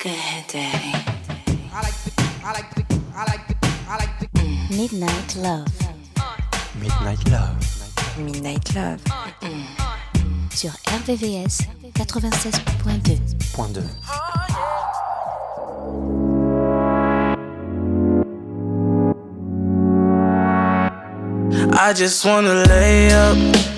Good day. Midnight Love. Midnight Love. Midnight Love. Sur RVVS 96.2. Point 2. I just wanna lay up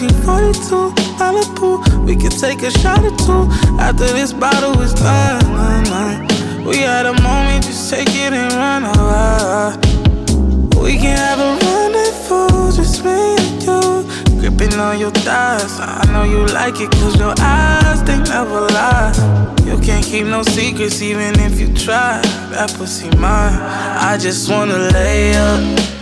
1942, Malibu. We can take a shot or two after this bottle is done. We had a moment, just take it and run away. We can have a rendezvous, just me and you. Gripping on your thighs. I know you like it, cause your eyes, they never lie. You can't keep no secrets, even if you try. That pussy mine. I just wanna lay up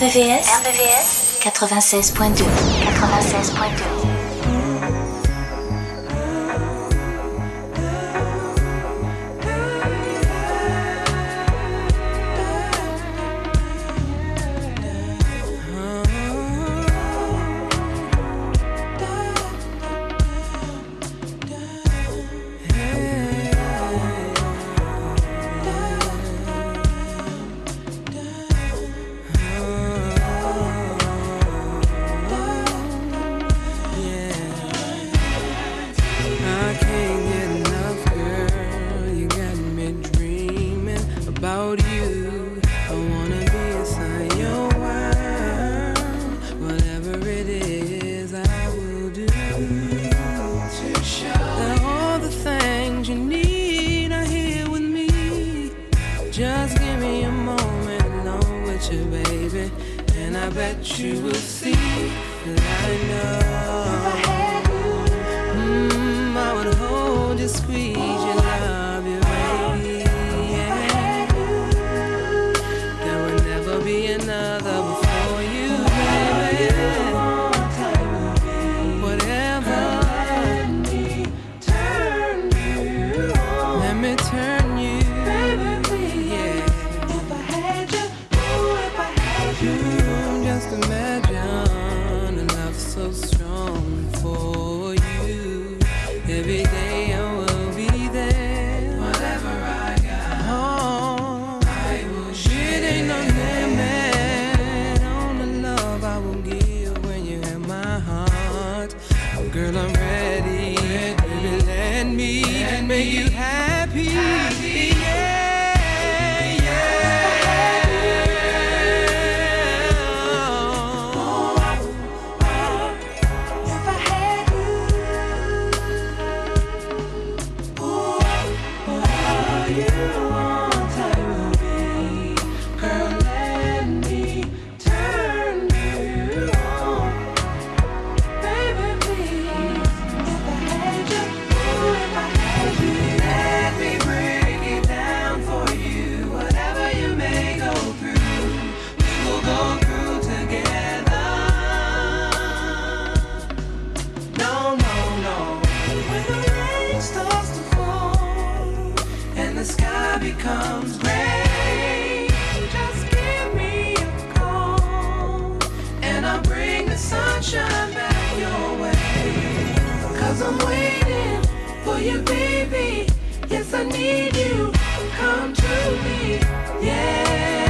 RVVS. RVVS 96.2. 96.2. I bet you will see that I know. Mm, I would hold you, squeeze you, I'm waiting for you, baby. Yes, I need you. Come to me, yeah.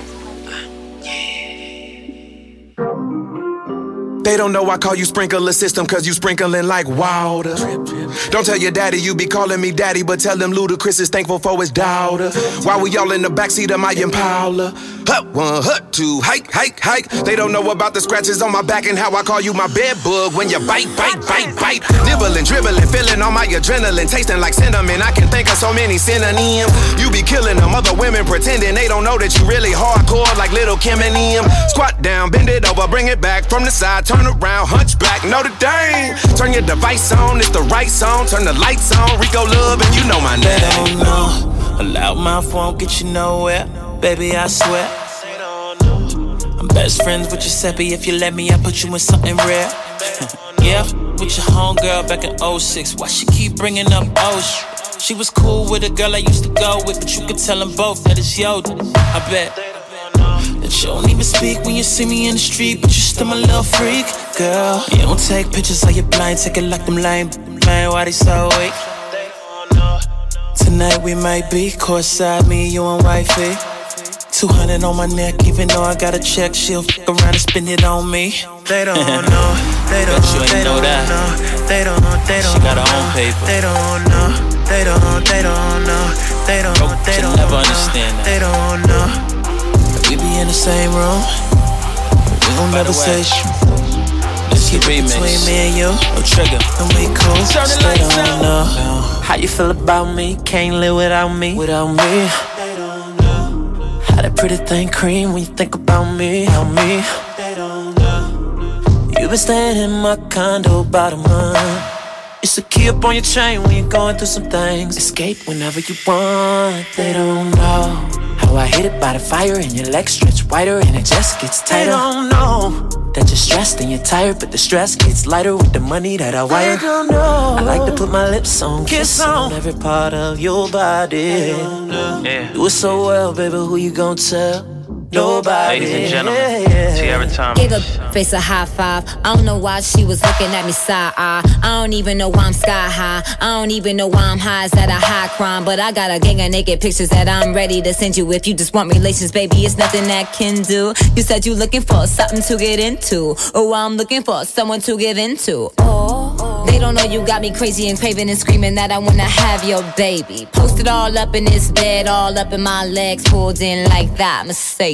They don't know I call you sprinkler system cause you sprinkling like water. Don't tell your daddy you be calling me daddy, but tell them Ludacris is thankful for his daughter. While we all in the backseat of my Impala. Hut one, hut two, hike, hike, hike. They don't know about the scratches on my back and how I call you my bed bug when you bite, bite, bite, bite. Nibbling, dribbling, feeling all my adrenaline, tasting like cinnamon. I can think of so many synonyms. You be killing them, other women pretending they don't know that you really hardcore like little Kim and them. Squat down, bend it over, bring it back from the side, turn around, hunchback, Notre Dame. Turn your device on, it's the right song. Turn the lights on, Rico Love, and you know my They name. don't know. A loud mouth won't get you nowhere. Baby, I swear. I'm best friends with Giuseppe. If you let me, I put you in something rare. yeah, with your homegirl back in 06. Why she keep bringing up Osh? She was cool with a girl I used to go with, but you could tell them both that it's yo. I bet. You don't even speak when you see me in the street, but you still my little freak, girl. You don't take pictures of your blind, take it like them lame. Man, why they so weak? Tonight we might be courtside, me, you and wifey. 200 on my neck, even though I got a check, she'll fuck around and spend it on me. They don't know, they don't, you ain't they know don't that. know, they don't, they don't She got her know, own paper. They don't know, they don't, they don't know, they don't, Nope, they don't never know, understand that. They don't know. Be in the same room, we gon' never say shit. This Keep the it between remix. me and you, No trigger. and we cool. Turn the They lights don't out. know how you feel about me. Can't live without me. Without me. They don't know. How that pretty thing cream when you think about me, about me. You been staying in my condo about a month. It's a key up on your chain when you're going through some things. Escape whenever you want. They don't know how I hit it by the fire and your legs stretch wider and it just gets tighter. They don't know that you're stressed and you're tired, but the stress gets lighter with the money that I wire. They don't know. I like to put my lips on, kiss on every part of your body. Yeah. Do it so well, baby. Who you gonna tell? Nobody. Ladies and gentlemen, Tiara Thomas. Gave a face a high five. I don't know why she was looking at me side eye. I don't even know why I'm sky high. I don't even know why I'm high. Is that a high crime? But I got a gang of naked pictures that I'm ready to send you. If you just want relations, baby, it's nothing that can do. You said you looking for something to get into. Oh, I'm looking for someone to give into. Oh, they don't know you got me crazy and craving and screaming that I wanna have your baby. Posted all up in this bed, all up in my legs, pulled in like that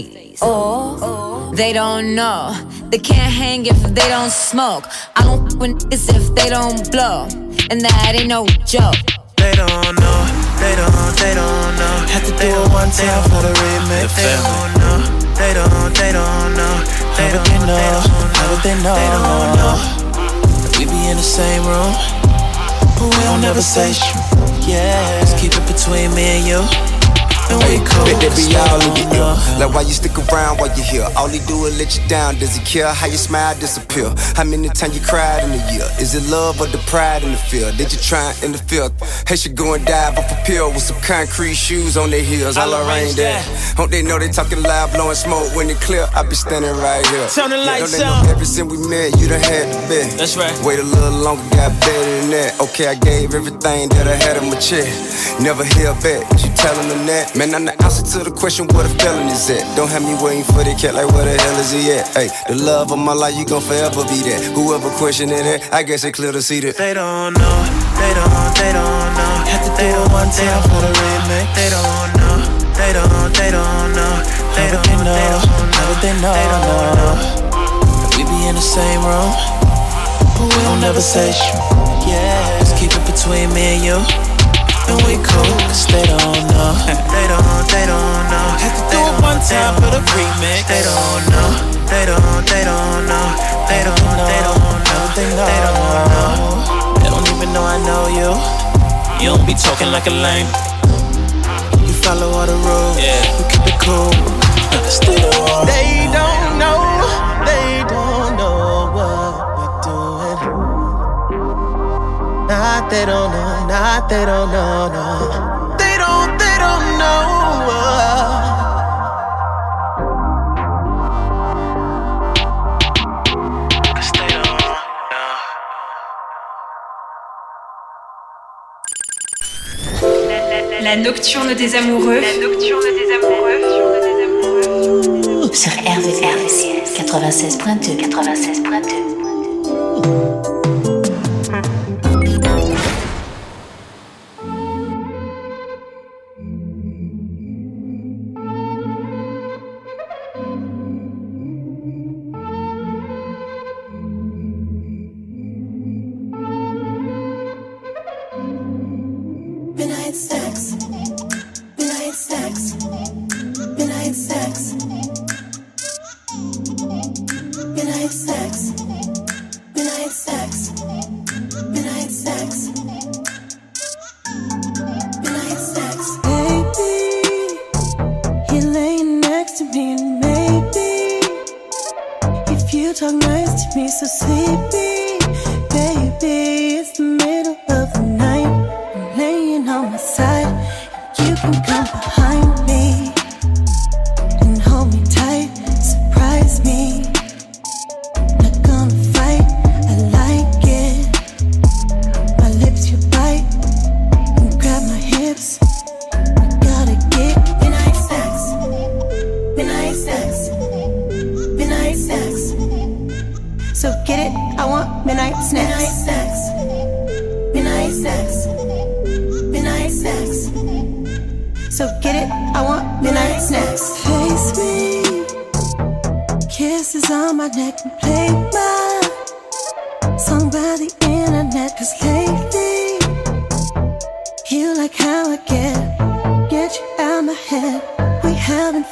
Mercedes. Oh, they don't know. They can't hang if they don't smoke. I don't f with niggas if they don't blow. And that ain't no joke. They don't know, they don't, they don't know. Have to do it one time for the remix. They don't know, they don't, they don't know. They don't, they know, how would they know? They don't know. We be in the same room, but we don't never say shit. Yeah, just keep it between me and you. And we cool. Bet that be all in your ear. Like why you stick around while you're here? All he do is let you down. Does he care how you smile disappear? How many times you cried in a year? Is it love or the pride in the field? Did you try and interfere? Hey, she go and dive off a pill with some concrete shoes on their heels. I'll arrange that. Hope they know they talking loud, blowing smoke when it clear. I be standing right here. Turn the Yeah, lights they know out. Ever since we met, you done had the bet. That's right. Wait a little longer, got better than that. Okay, I gave everything that I had on my chest. Never held back. You telling them that. Man, I'm the answer to the question where the felon is at. Don't have me waiting for the cat like where the hell is he at? Hey, the love of my life, you gon' forever be that. Whoever questioning it, I guess it clear to see that. They don't know, they don't, they don't know. Have to do it one time for the remix. They don't know, they don't, they don't know. They How don't, would they know? How would they know? They don't know. We be in the same room, but we don't never say shit. Yeah, let's keep it between me and you. And we cool, cause they don't know. They don't, they don't know. Have to do They it don't, one they time don't for the know. remix. They don't know, they don't, they don't know. They don't, they don't know. They know? They don't know. They don't even know I know you. You don't be talking like a lame. You follow all the rules. Yeah. You keep it cool. Stay the wrong. They Not they don't know, not they don't know, no. They don't, they don't know. Cause they don't know. La nocturne des amoureux. La nocturne des amoureux. Sur RVRVCS 96.2 96.2 kisses on my neck and play my song by the internet. Cause lately, you like how I get, get you out my head. We having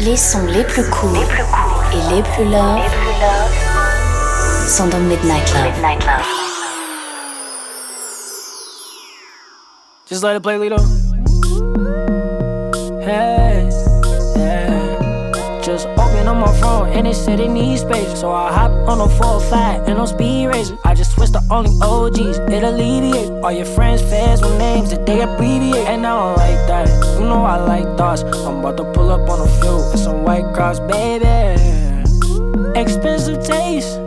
Les sons les plus courts et les plus love sont dans Midnight Love. Just let it play, Lito. Hey, on my phone and it said it needs space. So I hop on a 405 and on speed racing. I just switched to only OGs, it alleviates All your friends, fans with names that they abbreviate. And I don't like that. You know I like thoughts. I'm about to pull up on a few with some white cross, baby. Expensive taste.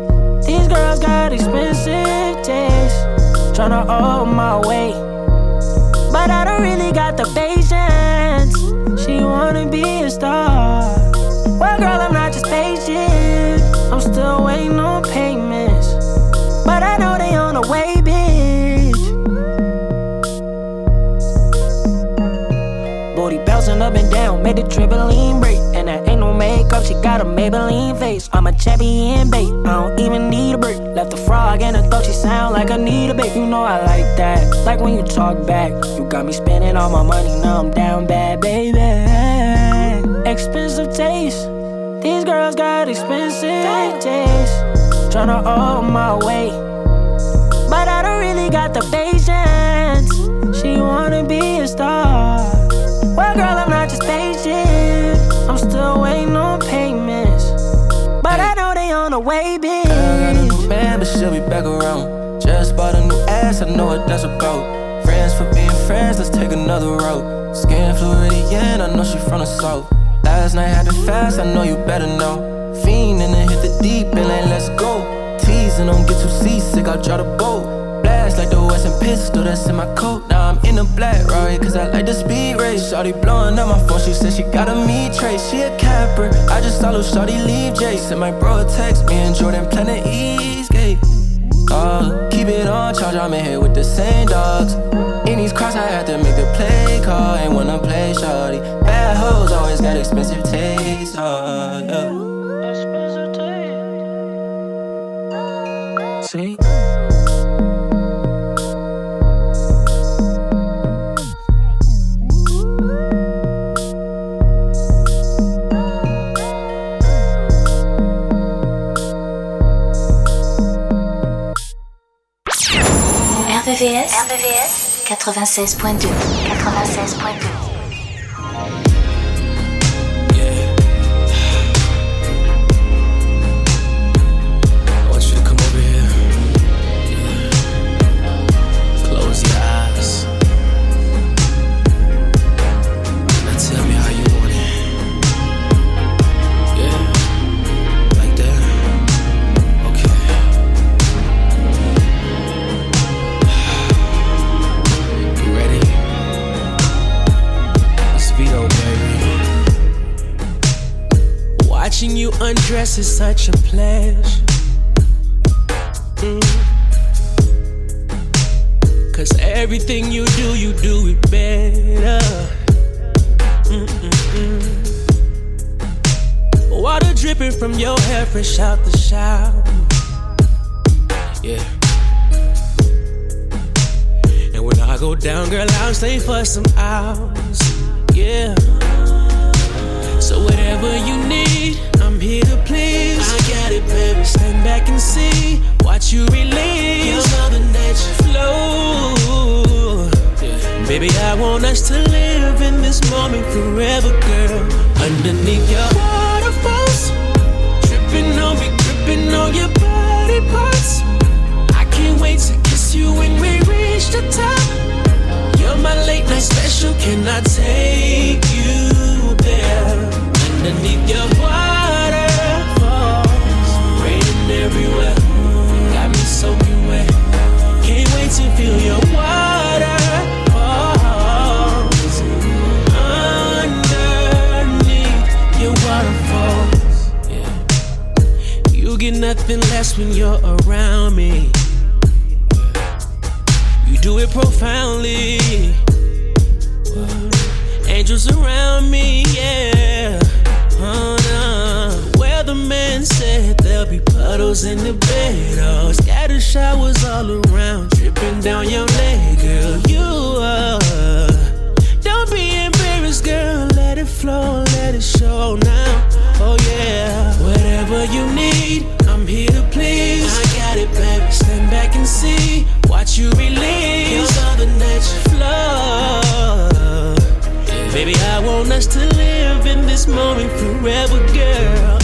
These girls got expensive taste. Tryna hold my weight. But I don't really got the patience. She wanna be a star. Well, girl, know they on the way, bitch. Booty bouncing up and down, made the trampoline break. And that ain't no makeup, she got a Maybelline face. I'm a champion bait, I don't even need a break. Left a frog and her throat, she sound like I need a bait. You know I like that, like when you talk back. You got me spending all my money, now I'm down bad, baby. Expensive taste, these girls got expensive taste. Tryna hold my weight, on bitch. Girl got a new man, but she'll be back around. Just bought a new ass, I know what that's about. Friends for being friends, let's take another route. Skin Floridian, I know she from the south. Last night had to fast, I know you better know. Fiend and then hit the deep and let's go. Teasing, don't get too seasick, I'll draw the boat. Blast like the Western pistol that's in my coat. Now I'm in a black Rari, cause I like the speed Shawty blowing up my phone, she said she got a me trace. She a capper, I just saw little Shawty leave Jay. And my bro a text me and Jordan planning Eastgate. Oh, keep it on charge, I'm in here with the same dogs. In these cross, I had to make the play call. Ain't wanna play Shawty. Bad hoes always got expensive uh, taste. Oh, yeah. See? RVVS, RVVS 96.2 96.2 you undress is such a pleasure. Mm. Cause everything you do, you do it better. Mm-mm-mm. Water dripping from your hair, fresh out the shower. Yeah. And when I go down, girl, I'll stay for some hours. Yeah. In forever, girl. Underneath your waterfalls, dripping on me, gripping on your body parts. I can't wait to kiss you when we reach the top. You're my late night special. Can I take nothing less when you're around me. You do it profoundly. Angels around me, yeah. Oh, no. Where the man said there'll be puddles in the bed. Oh, scattered showers all around, dripping down your leg, girl. You are. Don't be embarrassed, girl. Let it flow, let it show now. Oh, yeah. Whatever you need, I'm here to please. I got it, baby. Stand back and see. Watch you release. Your mother nature flow. Baby, I want us to live in this moment forever, girl.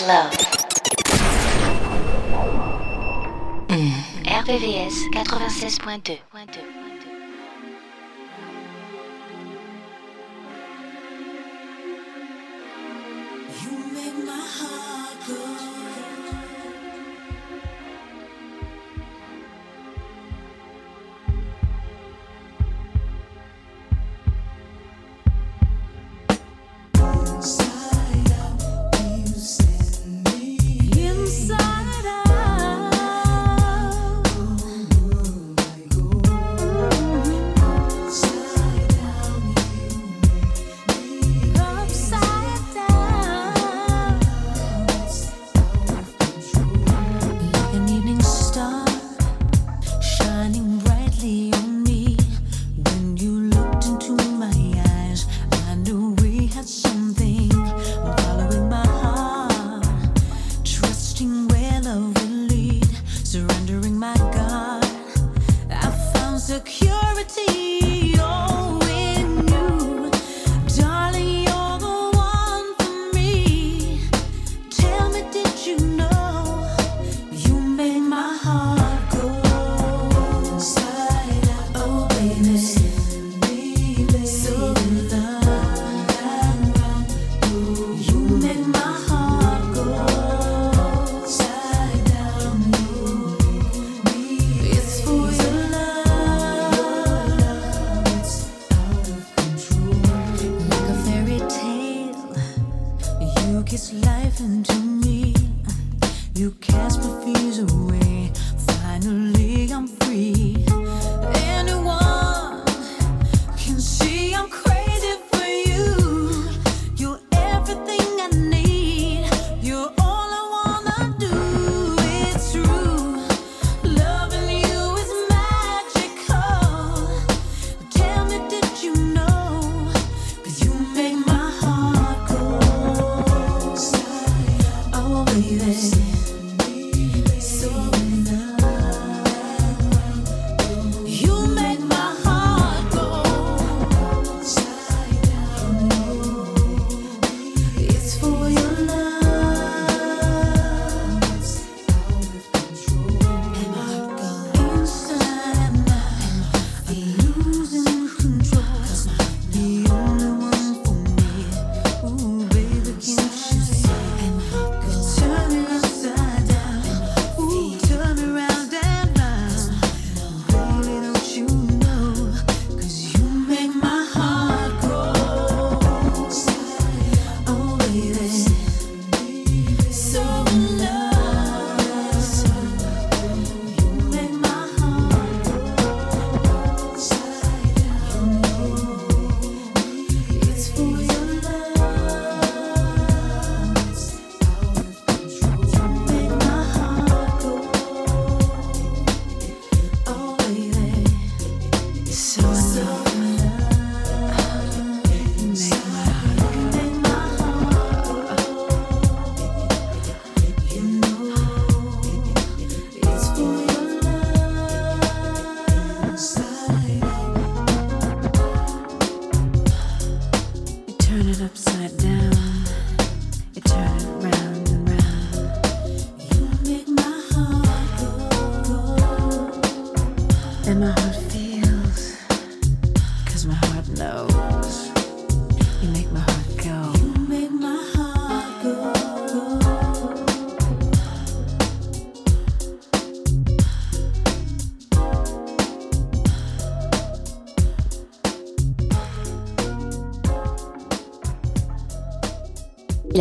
Midnight Love. RVVS 96.2.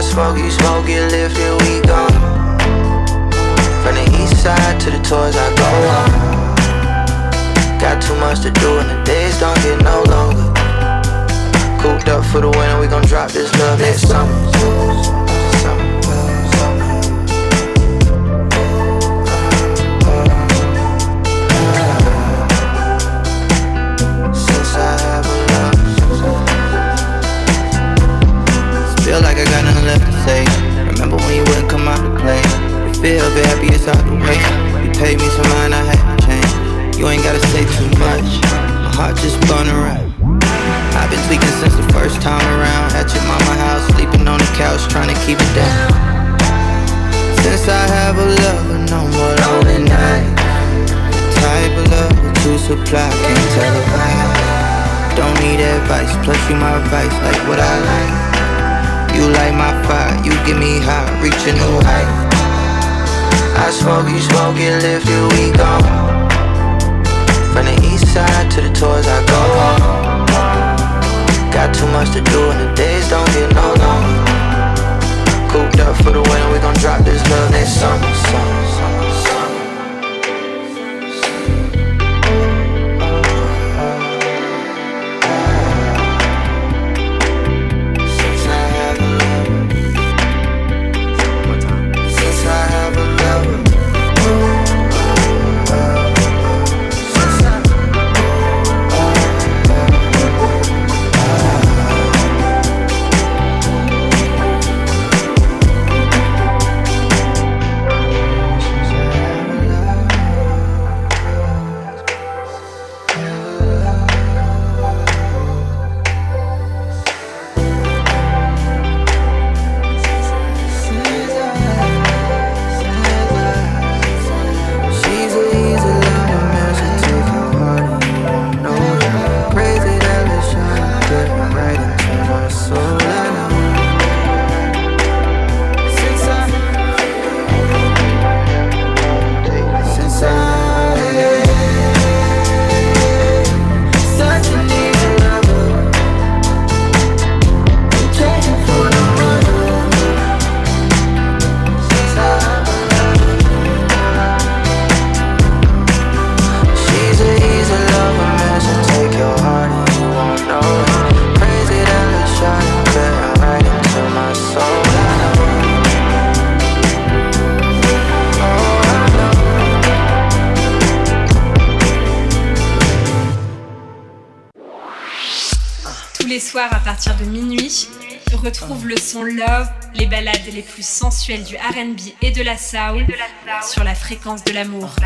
Smoke, you smoke, get lifted, we gone. From the east side to the tours, I go home. Got too much to do and the days don't get no longer. Cooped up for the winter, we gon' drop this love next summer. Say. Remember when you wouldn't come out to play? You feel happy, it's out the way. You paid me some mind, I had to change. You ain't gotta say too much. My heart just spun around. I've been tweaking since the first time around. At your mama house, sleeping on the couch, trying to keep it down. Since I have a lover, no more lonely night. The type of love that supply, can't tell a lie. Don't need advice, plus you my advice, like what I like. You light my fire, you get me high, reach a new height. I smoke, you smoke, get lifted, we gone. From the east side to the tours, I go home. Got too much to do and the days don't get no longer. Cooped up for the winter, we gon' drop this love next summer, summer. Du RB et de la soul sur la fréquence de l'amour.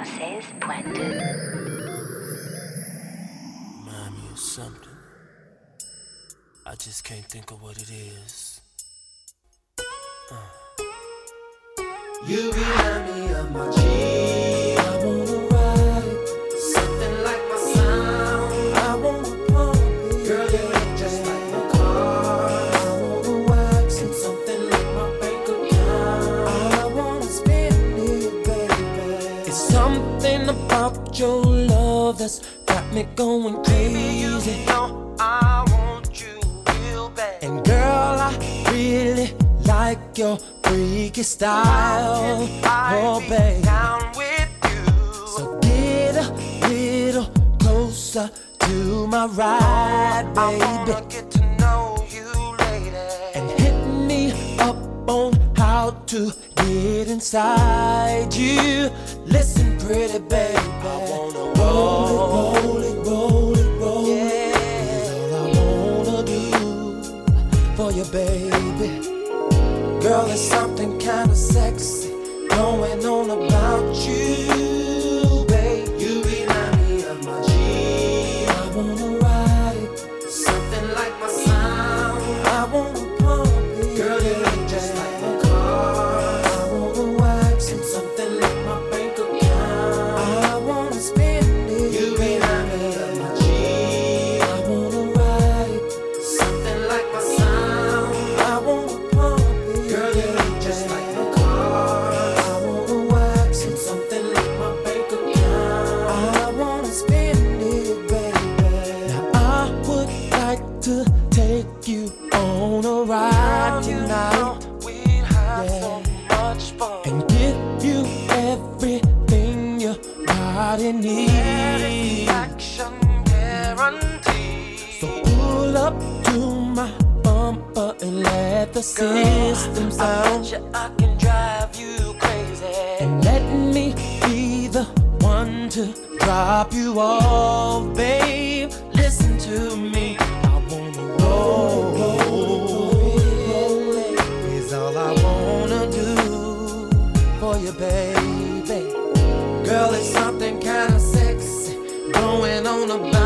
96.2. Mind me of something. I just can't think of what it is. Uh. You remind me of my cheese. it going crazy. Baby, you know I want you real bad. And girl, I really like your freaky style. Oh, babe. Down with you. So get a little closer to my ride, baby. I wanna get to know you later. And hit me up on how to get inside you. Listen, pretty baby. I wanna roll, roll. baby. Girl, there's something kinda sexy going on about you. all right you now. We have yeah. so much fun. And give you everything your body needs. Satisfaction. So pull up to my bumper and let the Girl, system sound. I, you, I can drive you crazy. And let me be the one to drop you off, babe. Listen to me. on a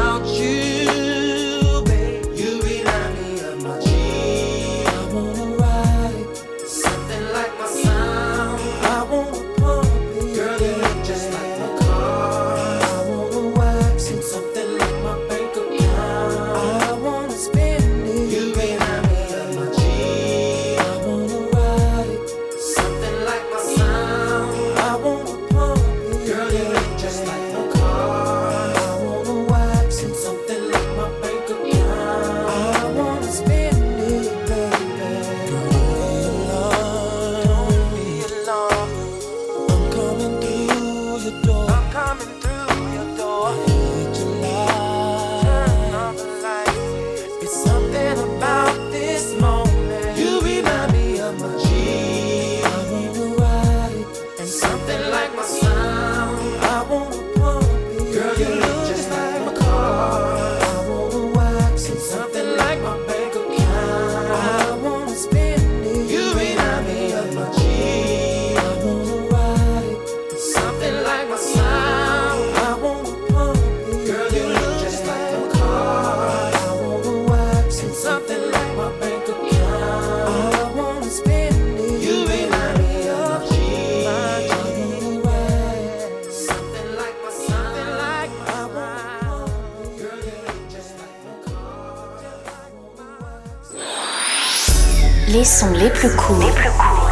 Les sons les plus courts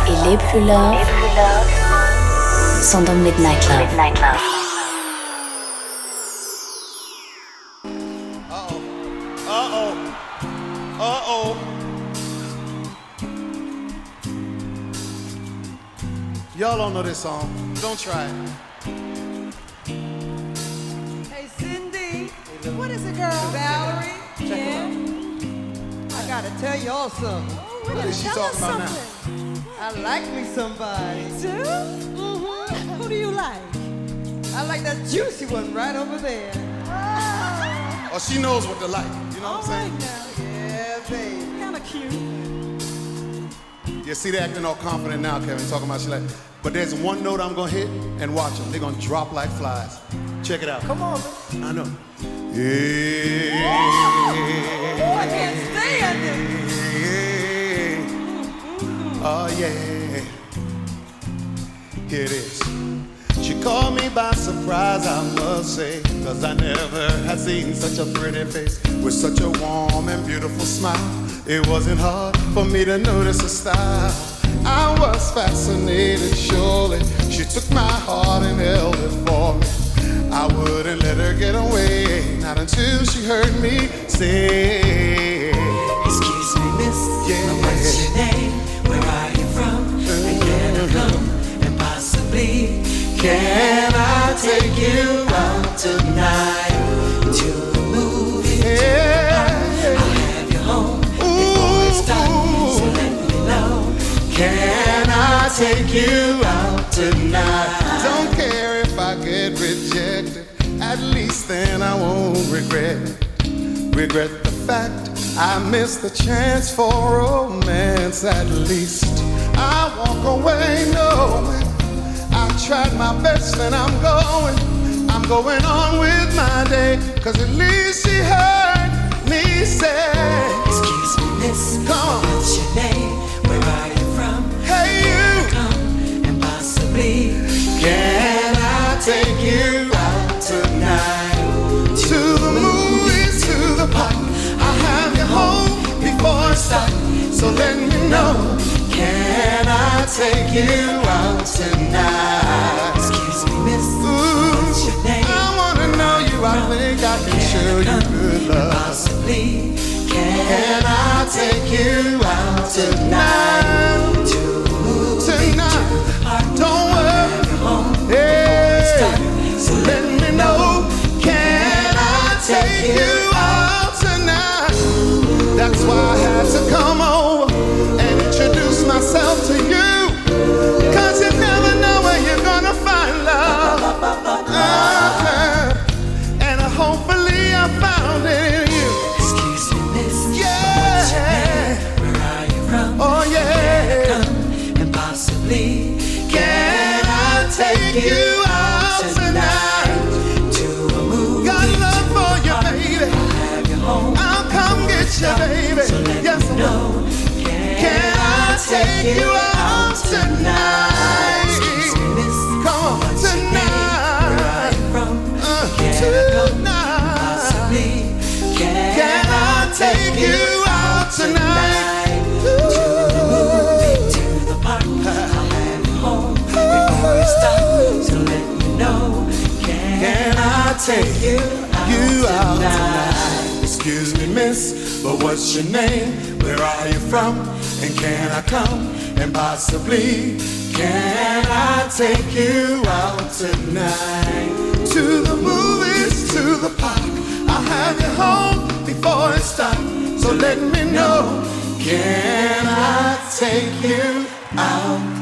et les plus love sont dans Midnight Love. Midnight love. Y'all don't know this song. Don't try it. Hey, Cindy. What is it, girl? Valerie? Check yeah. I gotta tell you something is she Tell talking about something. now? I like me somebody. You do? Mm-hmm. Who do you like? I like that juicy one right over there. Oh, oh she knows what to like. You know all what I'm right saying? Now. Yeah, baby. Kind of cute. You see, they acting all confident now, Kevin, talking about she like. But there's one note I'm gonna hit, and watch them. They're gonna drop like flies. Check it out. Come on. Man. I know. Yeah. Oh, I can't stand it. Oh yeah. Here it is. She caught me by surprise, I must say. Cause I never had seen such a pretty face with such a warm and beautiful smile. It wasn't hard for me to notice her style. I was fascinated, surely. She took my heart and held it for me. I wouldn't let her get away, not until she heard me say, then I won't regret. Regret the fact I missed the chance for romance. At least I walk away knowing I tried my best and I'm going. I'm going on with my day. Cause at least she heard me say, Excuse me, miss. Come on. What's your name? Where are you from? Hey, you. Come and possibly, Can dark. So let me know. Can I take you out tonight? Excuse me, miss. Ooh, What's your name? I wanna know you. I think I can show you good love. Possibly, Can can I take you out tonight? to move Tonight. Don't worry. Hey, So let me know. Can I take you out tonight? That's why I had to come over and introduce myself to you. You never know where you're gonna find love. Uh-huh. And hopefully, I found it in you. Excuse me, Miss Chad. Where are you from? Oh, yeah. And possibly, can I take you. Take you you out tonight? tonight? Excuse me, miss, but what's your name? Where are you from? And can I come? And possibly, can I take you out tonight? To the movies, to the park. I'll have you home before it's dark. So let me know. Can I take you out?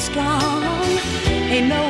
strong. Ain't no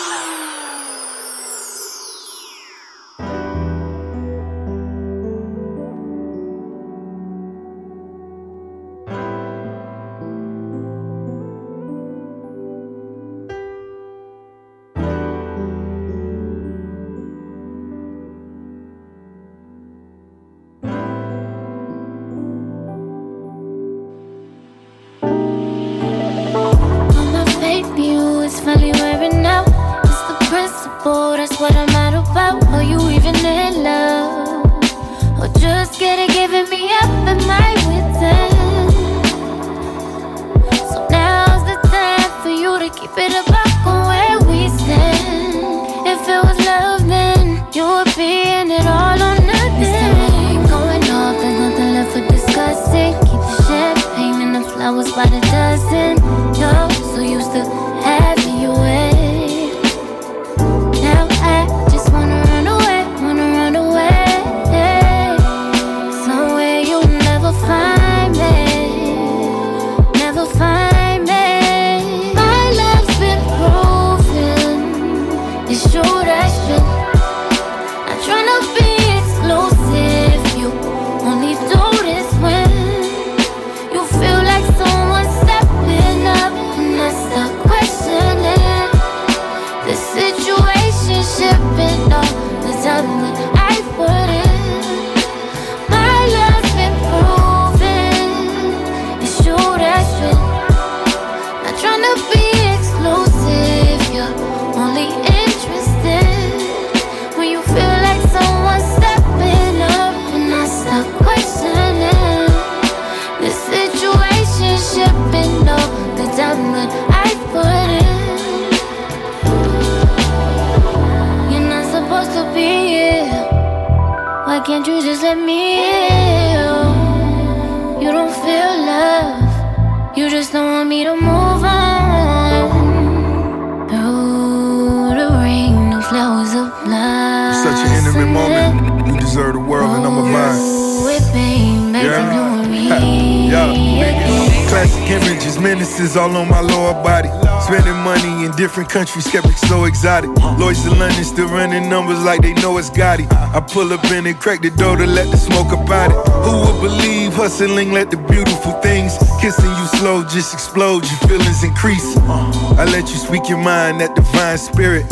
country, skeptics so exotic. Lloyds in London still running numbers like they know it's Gotti. I pull up in and crack the door to let the smoke about it. Who would believe hustling let the beautiful things kissing you slow just explode? Your feelings increase. I let you speak your mind, that divine spirit.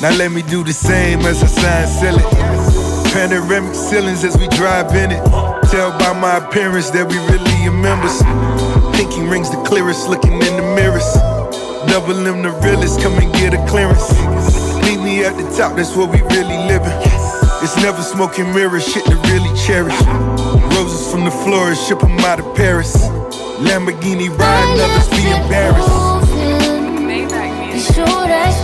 Now let me do the same as I sign sell it. Panoramic ceilings as we drive in it. Tell by my appearance that we really are members. Thinking rings the clearest looking in the mirrors double them the realest, come and get a clearance. Meet me at the top, that's where we really living. It's never smoking mirrors, shit to really cherish. Roses from the florist, ship them out of Paris. Lamborghini ride, others be embarrassed. Be sure that's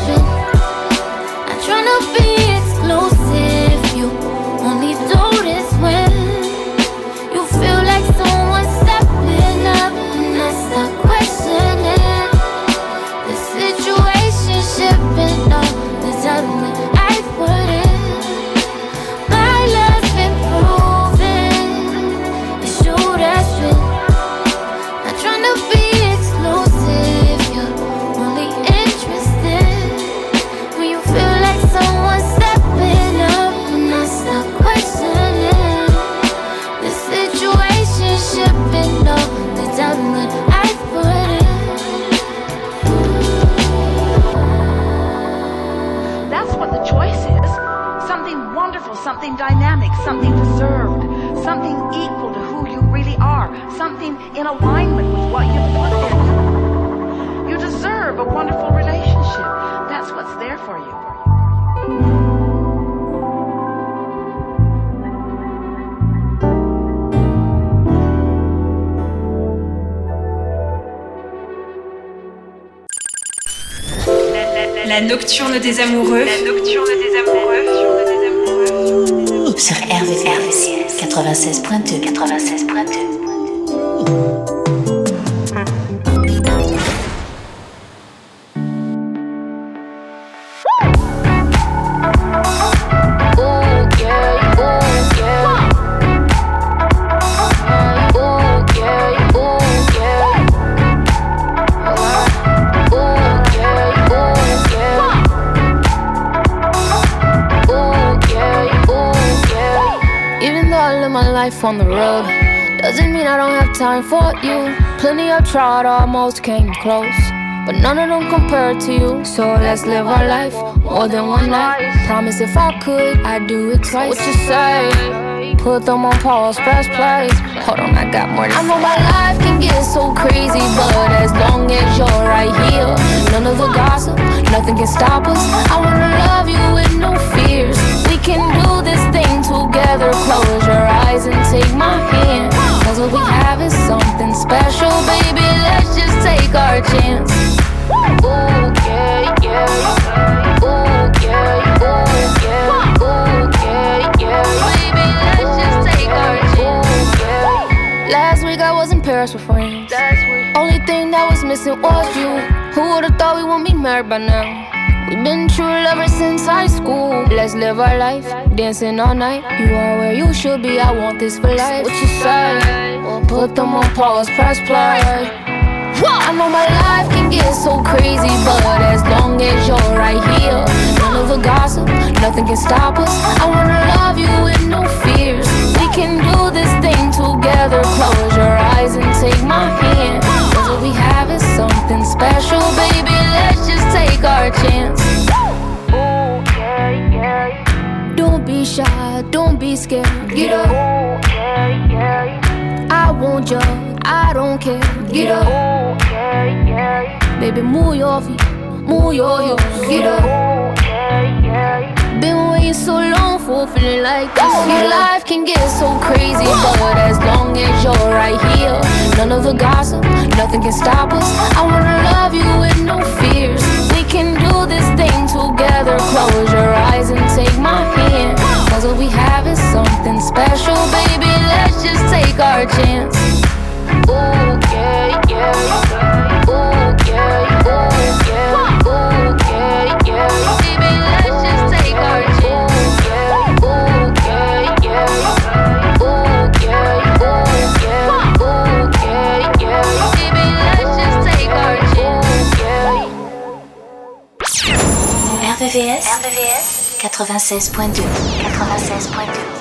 nocturne des amoureux. Mean I don't have time for you. Plenty I've tried, almost came close. But none of them compare to you. So let's live our life more than one night. Promise if I could, I'd do it twice. What you say? Put them on pause, press play. Hold on, I got more I know my life can get so crazy, but as long as you're right here, none of the gossip, nothing can stop us. I wanna love you with no fears. Can do this thing together. Close your eyes and take my hand. Cause what we have is something special, baby. Let's just take our chance. Ooh, yeah, yeah. Ooh, yeah, ooh, yeah. Ooh, yeah, yeah. Baby, let's just take our chance. Last week I was in Paris with friends. Only thing that was missing was you. Who would've thought we wouldn't be married by now? We've been true lovers since high school. Let's live our life, dancing all night. You are where you should be. I want this for life. What you say? Well, put them on pause, press play. I know my life can get so crazy, but as long as you're right here, none of the gossip, nothing can stop us. I wanna love you with no fears. We can do this thing together. Close your eyes and take my hand. Cause what we have is something special, baby. Let's just take our chance. Ooh, yeah, yeah. Don't be shy, don't be scared. Get up. Ooh, yeah, yeah. I want you, I don't care. Get up. Yeah, yeah. Baby, move your feet, move your hips. Get up. Ooh, yeah. Been waiting so long for feeling like this. My life can get so crazy, but as long as you're right here, none of the gossip, nothing can stop us. I wanna love you with no fears. We can do this thing together. Close your eyes and take my hand. Cause what we have is something special, baby. Let's just take our chance. Ooh, yeah, yeah. Ooh, yeah, ooh, yeah. Ooh, yeah, yeah. Baby, let's just take our chance. Ooh, yeah, yeah. Ooh, yeah, ooh, yeah. Ooh, yeah, yeah. Baby, let's just take our chance. RVVS, RVVS 96.2 96.2